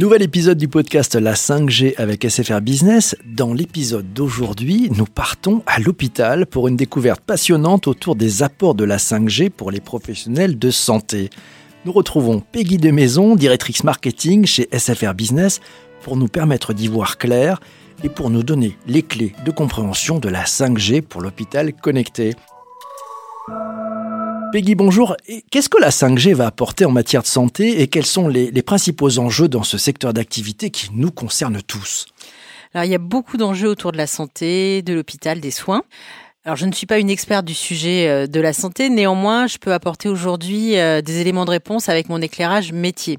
Nouvel épisode du podcast La 5G avec SFR Business. Dans l'épisode d'aujourd'hui, nous partons à l'hôpital pour une découverte passionnante autour des apports de la 5G pour les professionnels de santé. Nous retrouvons Peggy de Maison, directrice marketing chez SFR Business, pour nous permettre d'y voir clair et pour nous donner les clés de compréhension de la 5G pour l'hôpital connecté. Peggy, bonjour. Qu'est-ce que la 5G va apporter en matière de santé et quels sont les, principaux enjeux dans ce secteur d'activité qui nous concerne tous? Alors, il y a beaucoup d'enjeux autour de la santé, de l'hôpital, des soins. Alors, je ne suis pas une experte du sujet euh, de la santé, néanmoins, je peux apporter aujourd'hui euh, des éléments de réponse avec mon éclairage métier.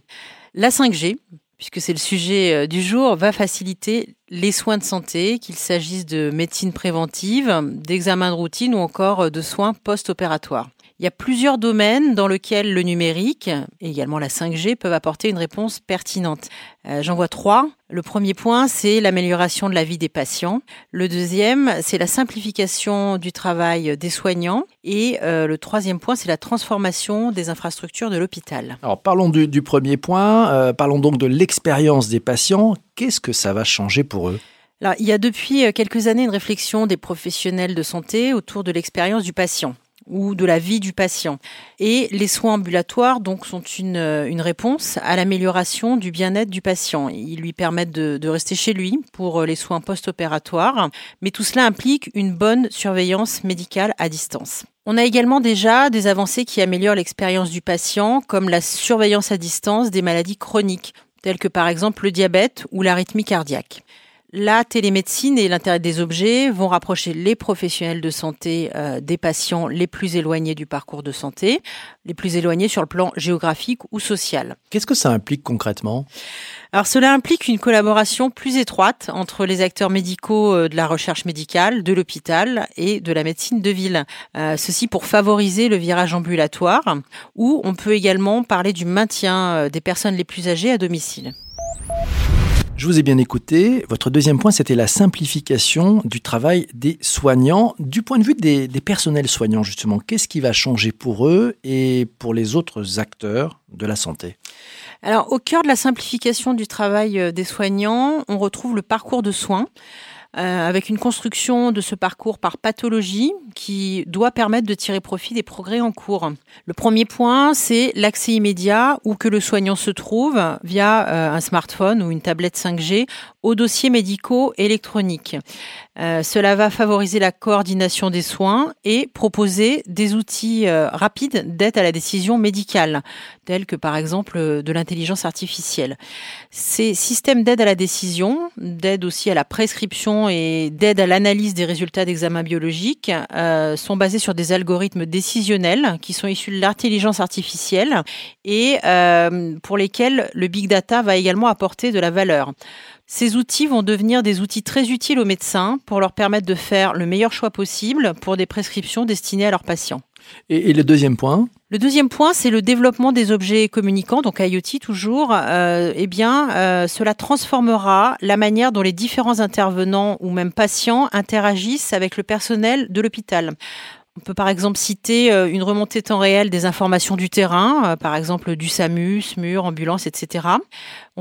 La 5G, puisque c'est le sujet euh, du jour, va faciliter les soins de santé, qu'il s'agisse de médecine préventive, d'examens de routine ou encore de soins post-opératoires. Il y a plusieurs domaines dans lesquels le numérique et également la 5G peuvent apporter une réponse pertinente. Euh, j'en vois trois. Le premier point, c'est l'amélioration de la vie des patients. Le deuxième, c'est la simplification du travail des soignants. Et euh, le troisième point, c'est la transformation des infrastructures de l'hôpital. Alors parlons du, premier point, euh, parlons donc de l'expérience des patients. Qu'est-ce que ça va changer pour eux? Alors, il y a depuis quelques années une réflexion des professionnels de santé autour de l'expérience du patient ou de la vie du patient. Et les soins ambulatoires donc sont une, une réponse à l'amélioration du bien-être du patient. Ils lui permettent de, de rester chez lui pour les soins post-opératoires, mais tout cela implique une bonne surveillance médicale à distance. On a également déjà des avancées qui améliorent l'expérience du patient, comme la surveillance à distance des maladies chroniques, telles que par exemple le diabète ou l'arythmie cardiaque. La télémédecine et l'intérêt des objets vont rapprocher les professionnels de santé euh, des patients les plus éloignés du parcours de santé, les plus éloignés sur le plan géographique ou social. Qu'est-ce que ça implique concrètement? Alors cela implique une collaboration plus étroite entre les acteurs médicaux euh, de la recherche médicale, de l'hôpital et de la médecine de ville. Euh, ceci pour favoriser le virage ambulatoire, où on peut également parler du maintien des personnes les plus âgées à domicile. Je vous ai bien écouté. Votre deuxième point, c'était la simplification du travail des soignants. Du point de vue des, personnels soignants, justement, qu'est-ce qui va changer pour eux et pour les autres acteurs de la santé? Alors, au cœur de la simplification du travail euh, des soignants, on retrouve le parcours de soins. Euh, avec une construction de ce parcours par pathologie qui doit permettre de tirer profit des progrès en cours. Le premier point, c'est l'accès immédiat où que le soignant se trouve via euh, un smartphone ou une tablette 5G aux dossiers médicaux électroniques. Euh, cela va favoriser la coordination des soins et proposer des outils rapides d'aide à la décision médicale, tels que par exemple de l'intelligence artificielle. Ces systèmes d'aide à la décision, d'aide aussi à la prescription et d'aide à l'analyse des résultats d'examens biologiques euh, sont basés sur des algorithmes décisionnels qui sont issus de l'intelligence artificielle et euh, pour lesquels le big data va également apporter de la valeur. Ces outils vont devenir des outils très utiles aux médecins pour leur permettre de faire le meilleur choix possible pour des prescriptions destinées à leurs patients. Et, le deuxième point le deuxième point, c'est le développement des objets communicants, donc IoT toujours. Euh, eh bien, euh, cela transformera la manière dont les différents intervenants ou même patients interagissent avec le personnel de l'hôpital. On peut par exemple citer euh, une remontée temps réel des informations du terrain, par exemple du SAMU, SMUR, ambulance, etc.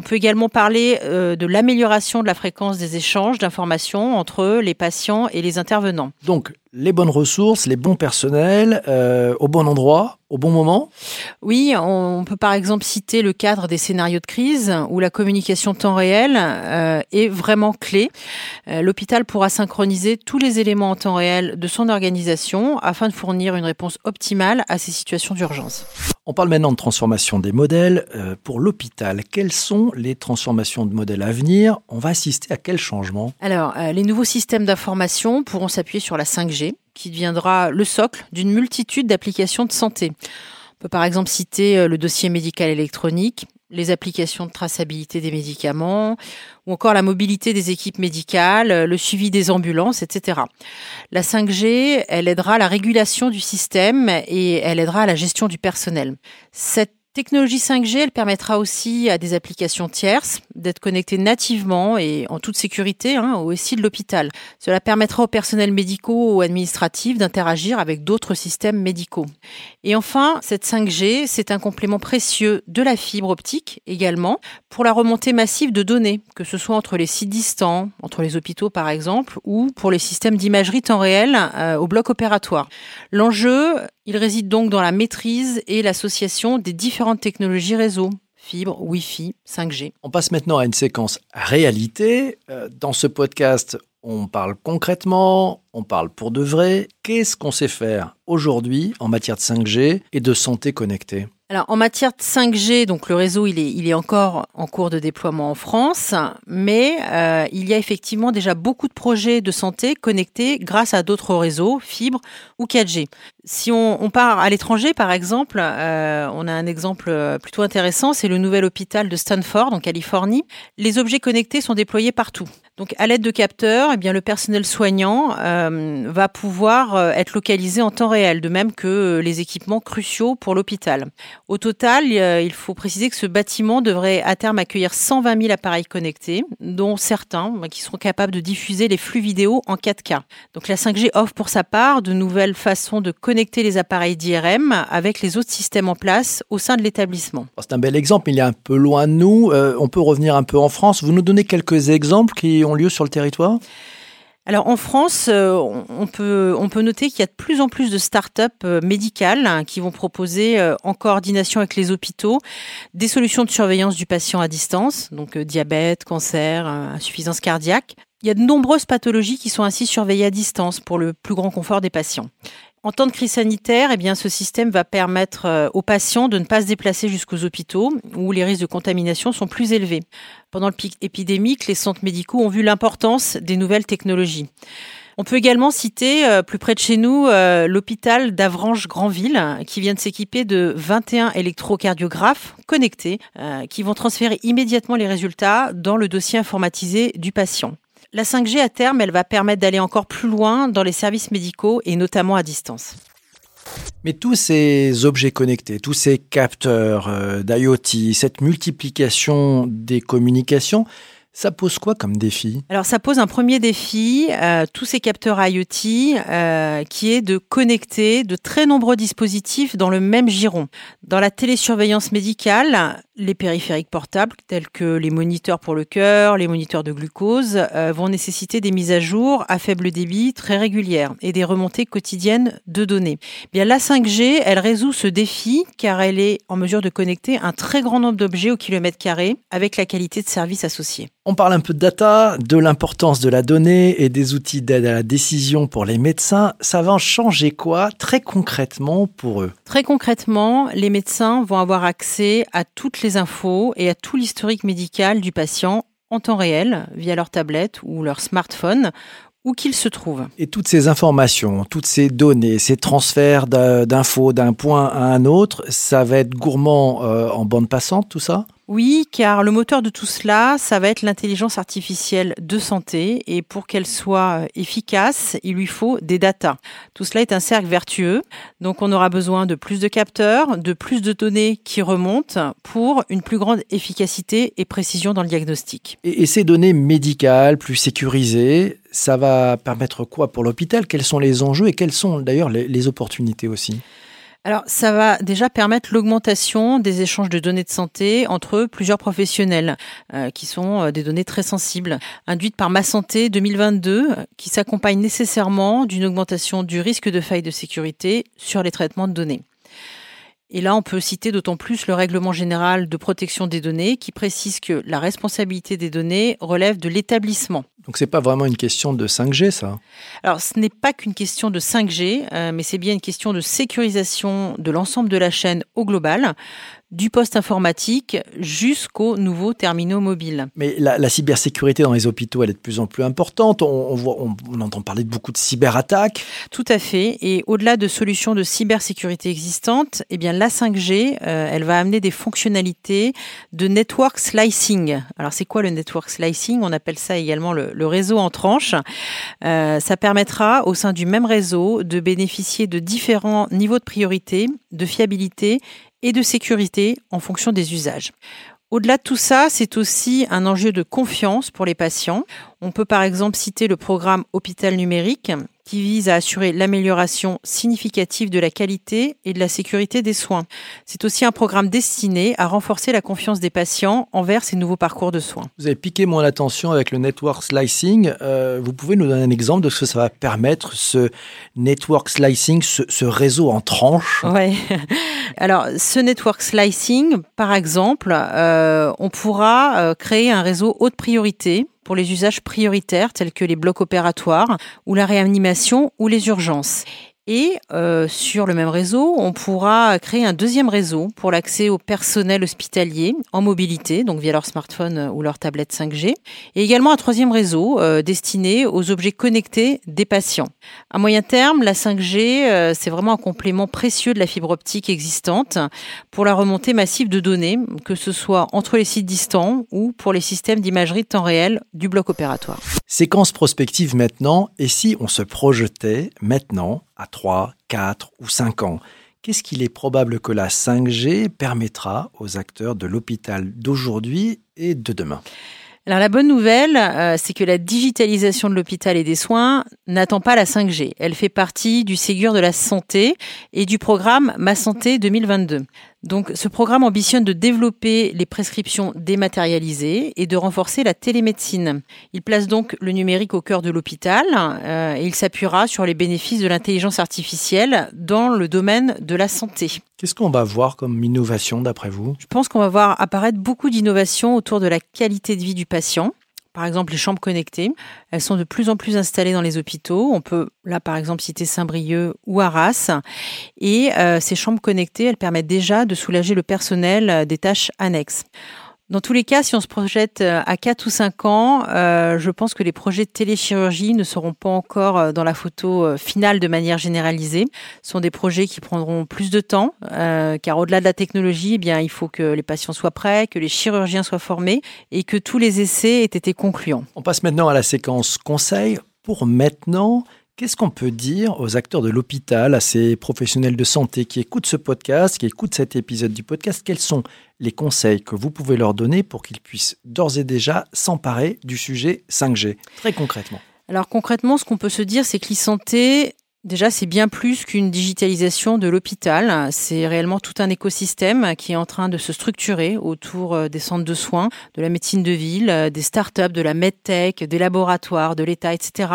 On peut également parler de l'amélioration de la fréquence des échanges d'informations entre les patients et les intervenants. Donc, les bonnes ressources, les bons personnels, euh, au bon endroit, au bon moment? Oui, on peut par exemple citer le cadre des scénarios de crise où la communication temps réel euh, est vraiment clé. Euh, l'hôpital pourra synchroniser tous les éléments en temps réel de son organisation afin de fournir une réponse optimale à ces situations d'urgence. On parle maintenant de transformation des modèles. pour l'hôpital, quelles sont les transformations de modèles à venir On va assister à quel changement? Alors, les nouveaux systèmes d'information pourront s'appuyer sur la 5G qui deviendra le socle d'une multitude d'applications de santé. On peut par exemple citer euh, le dossier médical électronique, les applications de traçabilité des médicaments, ou encore la mobilité des équipes médicales, le suivi des ambulances, etc. La 5G, elle aidera à la régulation du système et elle aidera à la gestion du personnel. Cette Technologie 5G, elle permettra aussi à des applications tierces d'être connectées nativement et en toute sécurité hein, au SI de l'hôpital. Cela permettra aux personnels médicaux ou administratifs d'interagir avec d'autres systèmes médicaux. Et enfin, cette 5G, c'est un complément précieux de la fibre optique également pour la remontée massive de données, que ce soit entre les sites distants, entre les hôpitaux par exemple, ou pour les systèmes d'imagerie temps réel euh, au bloc opératoire. L'enjeu, il réside donc dans la maîtrise et l'association des différentes technologies réseau, fibre, Wi-Fi, 5G. On passe maintenant à une séquence réalité. Euh, dans ce podcast, on parle concrètement, on parle pour de vrai. Qu'est-ce qu'on sait faire aujourd'hui en matière de 5G et de santé connectée? Alors en matière de 5G, donc le réseau il est, il est encore en cours de déploiement en France, mais euh, il y a effectivement déjà beaucoup de projets de santé connectés grâce à d'autres réseaux, fibres ou 4G. Si on, on part à l'étranger, par exemple, euh, on a un exemple plutôt intéressant, c'est le nouvel hôpital de Stanford en Californie. Les objets connectés sont déployés partout. Donc, à l'aide de capteurs, eh bien, le personnel soignant euh, va pouvoir euh, être localisé en temps réel, de même que les équipements cruciaux pour l'hôpital. Au total, il faut préciser que ce bâtiment devrait à terme accueillir 120 000 appareils connectés, dont certains bah, qui seront capables de diffuser les flux vidéo en 4K. Donc, la 5G offre pour sa part de nouvelles façons de connecter les appareils d'IRM avec les autres systèmes en place au sein de l'établissement. C'est un bel exemple, mais il est un peu loin de nous. Euh, on peut revenir un peu en France. Vous nous donnez quelques exemples qui ont lieu sur le territoire? Alors en France, euh, on peut, on peut noter qu'il y a de plus en plus de start-up euh, médicales hein, qui vont proposer euh, en coordination avec les hôpitaux des solutions de surveillance du patient à distance, donc diabète, cancer, insuffisance cardiaque. Il y a de nombreuses pathologies qui sont ainsi surveillées à distance pour le plus grand confort des patients. En temps de crise sanitaire, eh bien, ce système va permettre euh, aux patients de ne pas se déplacer jusqu'aux hôpitaux où les risques de contamination sont plus élevés. Pendant le pic épidémique, les centres médicaux ont vu l'importance des nouvelles technologies. On peut également citer euh, plus près de chez nous euh, l'hôpital d'Avranches-Granville qui vient de s'équiper de 21 électrocardiographes connectés qui vont transférer immédiatement les résultats dans le dossier informatisé du patient. La 5G à terme, elle va permettre d'aller encore plus loin dans les services médicaux et notamment à distance. Mais tous ces objets connectés, tous ces capteurs euh, d'IoT, cette multiplication des communications, ça pose quoi comme défi? Alors ça pose un premier défi, euh, tous ces capteurs IoT, euh, qui est de connecter de très nombreux dispositifs dans le même giron. Dans la télésurveillance médicale, les périphériques portables, tels que les moniteurs pour le cœur, les moniteurs de glucose, euh, vont nécessiter des mises à jour à faible débit très régulières et des remontées quotidiennes de données. Bien, la 5G, elle résout ce défi car elle est en mesure de connecter un très grand nombre d'objets au kilomètre carré avec la qualité de service associée. On parle un peu de data, de l'importance de la donnée et des outils d'aide à la décision pour les médecins. Ça va en changer quoi très concrètement pour eux? Très concrètement, les médecins vont avoir accès à toutes les infos et à tout l'historique médical du patient en temps réel via leur tablette ou leur smartphone où qu'ils se trouvent. Et toutes ces informations, toutes ces données, ces transferts d'infos d'un point à un autre, ça va être gourmand euh, en bande passante, tout ça? Oui, car le moteur de tout cela, ça va être l'intelligence artificielle de santé et pour qu'elle soit euh, efficace, il lui faut des datas. Tout cela est un cercle vertueux, donc on aura besoin de plus de capteurs, de plus de données qui remontent pour une plus grande efficacité et précision dans le diagnostic. Et, ces données médicales plus sécurisées, ça va permettre quoi pour l'hôpital? Quels sont les enjeux et quelles sont d'ailleurs les opportunités aussi? Alors, ça va déjà permettre l'augmentation des échanges de données de santé entre plusieurs professionnels, euh, qui sont euh, des données très sensibles, induites par Ma Santé 2022, qui s'accompagne nécessairement d'une augmentation du risque de faille de sécurité sur les traitements de données. Et là, on peut citer d'autant plus le règlement général de protection des données qui précise que la responsabilité des données relève de l'établissement. Donc c'est pas vraiment une question de 5G, ça. Alors ce n'est pas qu'une question de 5G, euh, mais c'est bien une question de sécurisation de l'ensemble de la chaîne au global du poste informatique jusqu'aux nouveaux terminaux mobiles. Mais la, cybersécurité dans les hôpitaux, elle est de plus en plus importante. On, voit, on, entend parler de beaucoup de cyberattaques. Tout à fait. Et au-delà de solutions de cybersécurité existantes, eh bien la 5G, euh, elle va amener des fonctionnalités de network slicing. Alors c'est quoi le network slicing? On appelle ça également le, réseau en tranches. Euh, ça permettra au sein du même réseau de bénéficier de différents niveaux de priorité, de fiabilité et de sécurité en fonction des usages. Au-delà de tout ça, c'est aussi un enjeu de confiance pour les patients. On peut par exemple citer le programme Hôpital numérique qui vise à assurer l'amélioration significative de la qualité et de la sécurité des soins. C'est aussi un programme destiné à renforcer la confiance des patients envers ces nouveaux parcours de soins. Vous avez piqué mon attention avec le network slicing. Euh, vous pouvez nous donner un exemple de ce que ça va permettre, ce network slicing, ce, ce réseau en tranches? Oui. Alors, ce network slicing, par exemple, euh, on pourra euh, créer un réseau haute priorité pour les usages prioritaires tels que les blocs opératoires ou la réanimation ou les urgences. Et euh, sur le même réseau, on pourra créer un deuxième réseau pour l'accès au personnel hospitalier en mobilité, donc via leur smartphone ou leur tablette 5G, et également un troisième réseau euh, destiné aux objets connectés des patients. À moyen terme, la 5G, euh, c'est vraiment un complément précieux de la fibre optique existante pour la remontée massive de données, que ce soit entre les sites distants ou pour les systèmes d'imagerie de temps réel du bloc opératoire. Séquence prospective maintenant, et si on se projetait maintenant à 3, 4 ou 5 ans Qu'est-ce qu'il est probable que la 5G permettra aux acteurs de l'hôpital d'aujourd'hui et de demain? Alors la bonne nouvelle, euh, c'est que la digitalisation de l'hôpital et des soins n'attend pas la 5G. Elle fait partie du Ségur de la santé et du programme Ma Santé 2022. Donc, ce programme ambitionne de développer les prescriptions dématérialisées et de renforcer la télémédecine. Il place donc le numérique au cœur de l'hôpital euh, et il s'appuiera sur les bénéfices de l'intelligence artificielle dans le domaine de la santé. Qu'est-ce qu'on va voir comme innovation d'après vous? Je pense qu'on va voir apparaître beaucoup d'innovations autour de la qualité de vie du patient par exemple les chambres connectées. Elles sont de plus en plus installées dans les hôpitaux. On peut là par exemple citer Saint-Brieuc ou Arras. Et euh, ces chambres connectées, elles permettent déjà de soulager le personnel euh, des tâches annexes. Dans tous les cas, si on se projette euh, à 4 ou 5 ans, euh, je pense que les projets de téléchirurgie ne seront pas encore euh, dans la photo finale de manière généralisée. Ce sont des projets qui prendront plus de temps, car au-delà de la technologie, eh bien, il faut que les patients soient prêts, que les chirurgiens soient formés et que tous les essais aient été concluants. On passe maintenant à la séquence conseil. Pour maintenant, Qu'est-ce qu'on peut dire aux acteurs de l'hôpital, à ces professionnels de santé qui écoutent ce podcast, qui écoutent cet épisode du podcast? Quels sont les conseils que vous pouvez leur donner pour qu'ils puissent d'ores et déjà s'emparer du sujet 5G, très concrètement. Alors concrètement, ce qu'on peut se dire, c'est que l'e-santé Déjà, c'est bien plus qu'une digitalisation de l'hôpital. C'est réellement tout un écosystème qui est en train de se structurer autour euh, des centres de soins, de la médecine de ville, euh, des startups, de la medtech, des laboratoires, de l'État, etc.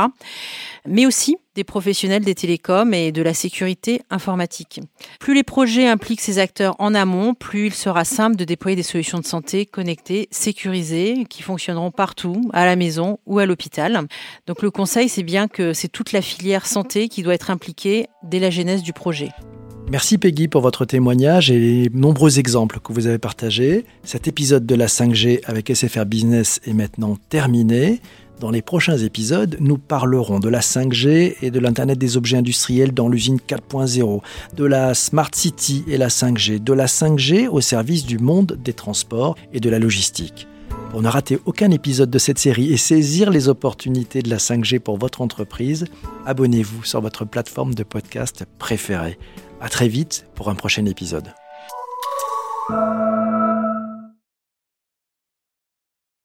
Mais aussi des professionnels des télécoms et de la sécurité informatique. Plus les projets impliquent ces acteurs en amont, plus il sera simple de déployer des solutions de santé connectées, sécurisées, qui fonctionneront partout, à la maison ou à l'hôpital. Donc le conseil, c'est bien que c'est toute la filière santé qui doit être impliquée dès la genèse du projet. Merci Peggy pour votre témoignage et les nombreux exemples que vous avez partagés. Cet épisode de la 5G avec SFR Business est maintenant terminé. Dans les prochains épisodes, nous parlerons de la 5G et de l'Internet des objets industriels dans l'usine 4.0, de la Smart City et la 5G, de la 5G au service du monde des transports et de la logistique. Pour ne rater aucun épisode de cette série et saisir les opportunités de la 5G pour votre entreprise, abonnez-vous sur votre plateforme de podcast préférée. À très vite pour un prochain épisode.